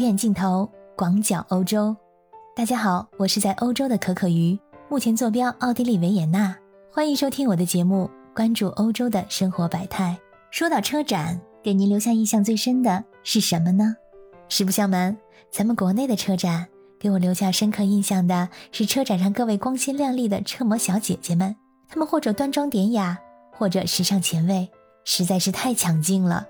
远镜头，广角欧洲。大家好，我是在欧洲的可可鱼，目前坐标奥地利维也纳。欢迎收听我的节目，关注欧洲的生活百态。说到车展，给您留下印象最深的是什么呢？实不相瞒，咱们国内的车展给我留下深刻印象的是车展上各位光鲜亮丽的车模小姐姐们，她们或者端庄典雅，或者时尚前卫，实在是太抢镜了。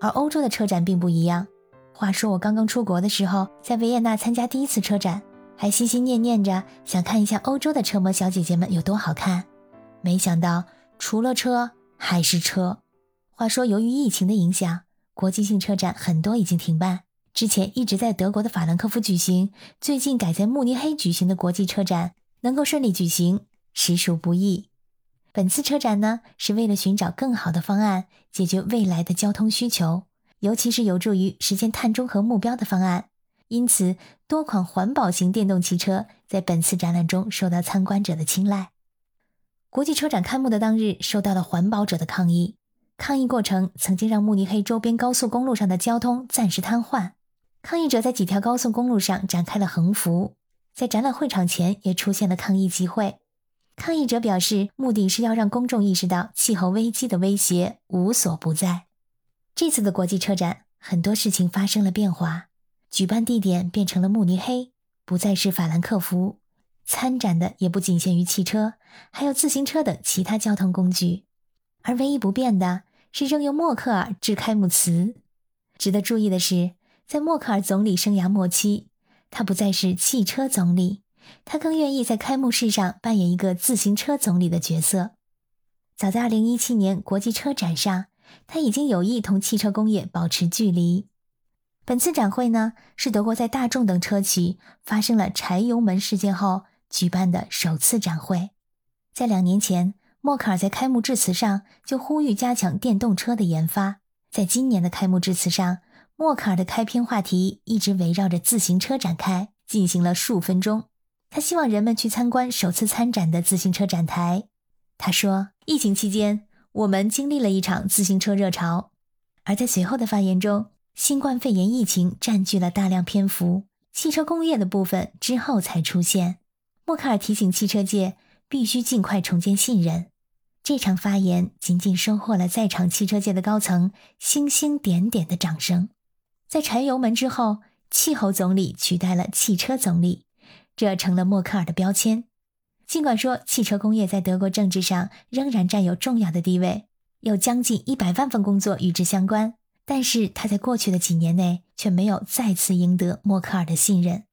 而欧洲的车展并不一样。话说我刚刚出国的时候，在维也纳参加第一次车展，还心心念念着想看一下欧洲的车模小姐姐们有多好看。没想到除了车还是车。话说由于疫情的影响，国际性车展很多已经停办。之前一直在德国的法兰克福举行，最近改在慕尼黑举行的国际车展能够顺利举行，实属不易。本次车展呢，是为了寻找更好的方案，解决未来的交通需求。尤其是有助于实现碳中和目标的方案，因此多款环保型电动汽车在本次展览中受到参观者的青睐。国际车展开幕的当日，受到了环保者的抗议，抗议过程曾经让慕尼黑周边高速公路上的交通暂时瘫痪。抗议者在几条高速公路上展开了横幅，在展览会场前也出现了抗议集会。抗议者表示，目的是要让公众意识到气候危机的威胁无所不在。这次的国际车展，很多事情发生了变化，举办地点变成了慕尼黑，不再是法兰克福。参展的也不仅限于汽车，还有自行车等其他交通工具。而唯一不变的是仍由默克尔致开幕词。值得注意的是，在默克尔总理生涯末期，他不再是汽车总理，他更愿意在开幕式上扮演一个自行车总理的角色。早在2017年国际车展上。他已经有意同汽车工业保持距离。本次展会呢，是德国在大众等车企发生了柴油门事件后举办的首次展会。在两年前，默克尔在开幕致辞上就呼吁加强电动车的研发。在今年的开幕致辞上，默克尔的开篇话题一直围绕着自行车展开，进行了数分钟。他希望人们去参观首次参展的自行车展台。他说：“疫情期间。”我们经历了一场自行车热潮，而在随后的发言中，新冠肺炎疫情占据了大量篇幅，汽车工业的部分之后才出现。默克尔提醒汽车界必须尽快重建信任。这场发言仅仅收获了在场汽车界的高层星星点点的掌声。在柴油门之后，气候总理取代了汽车总理，这成了默克尔的标签。尽管说汽车工业在德国政治上仍然占有重要的地位，有将近一百万份工作与之相关，但是他在过去的几年内却没有再次赢得默克尔的信任。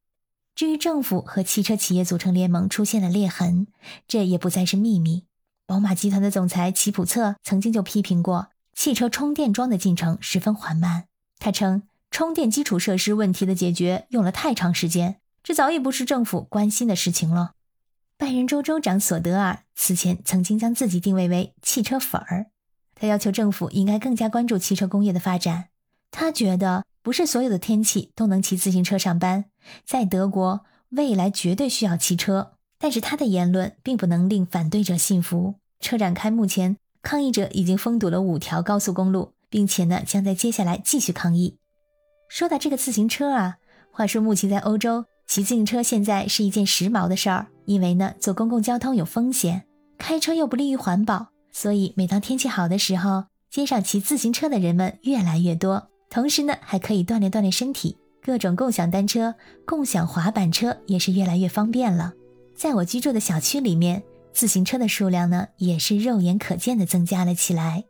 至于政府和汽车企业组成联盟出现了裂痕，这也不再是秘密。宝马集团的总裁齐普策曾经就批评过汽车充电桩的进程十分缓慢，他称充电基础设施问题的解决用了太长时间，这早已不是政府关心的事情了。拜仁州州长索德尔此前曾经将自己定位为汽车粉儿，他要求政府应该更加关注汽车工业的发展。他觉得不是所有的天气都能骑自行车上班，在德国未来绝对需要汽车。但是他的言论并不能令反对者信服。车展开幕前，抗议者已经封堵了五条高速公路，并且呢将在接下来继续抗议。说到这个自行车啊，话说目前在欧洲。骑自行车现在是一件时髦的事儿，因为呢，坐公共交通有风险，开车又不利于环保，所以每当天气好的时候，街上骑自行车的人们越来越多。同时呢，还可以锻炼锻炼身体，各种共享单车、共享滑板车也是越来越方便了。在我居住的小区里面，自行车的数量呢，也是肉眼可见的增加了起来。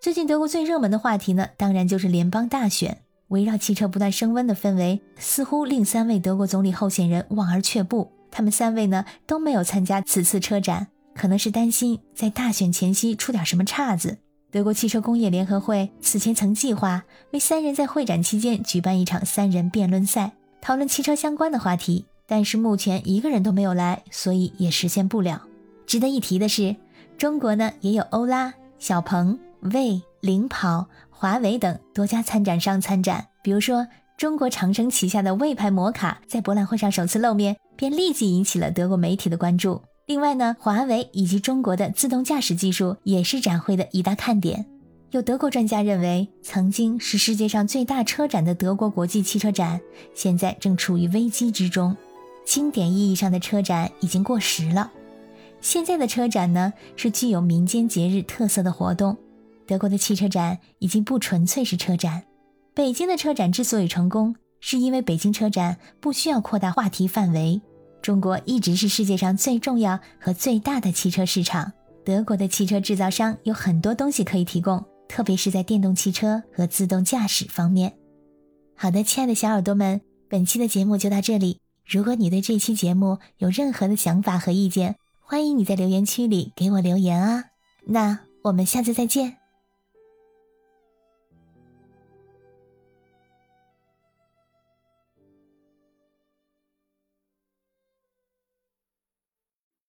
最近德国最热门的话题呢，当然就是联邦大选。围绕汽车不断升温的氛围，似乎令三位德国总理候选人望而却步。他们三位呢都没有参加此次车展，可能是担心在大选前夕出点什么岔子。德国汽车工业联合会此前曾计划为三人在会展期间举办一场三人辩论赛，讨论汽车相关的话题，但是目前一个人都没有来，所以也实现不了。值得一提的是，中国呢也有欧拉、小鹏、魏、领跑。华为等多家参展商参展，比如说中国长城旗下的魏牌摩卡在博览会上首次露面，便立即引起了德国媒体的关注。另外呢，华为以及中国的自动驾驶技术也是展会的一大看点。有德国专家认为，曾经是世界上最大车展的德国国际汽车展，现在正处于危机之中。经典意义上的车展已经过时了。现在的车展呢，是具有民间节日特色的活动。德国的汽车展已经不纯粹是车展。北京的车展之所以成功，是因为北京车展不需要扩大话题范围。中国一直是世界上最重要和最大的汽车市场。德国的汽车制造商有很多东西可以提供。特别是在电动汽车和自动驾驶方面。好的，亲爱的小耳朵们，本期的节目就到这里。如果你对这期节目有任何的想法和意见，欢迎你在留言区里给我留言啊。那我们下次再见。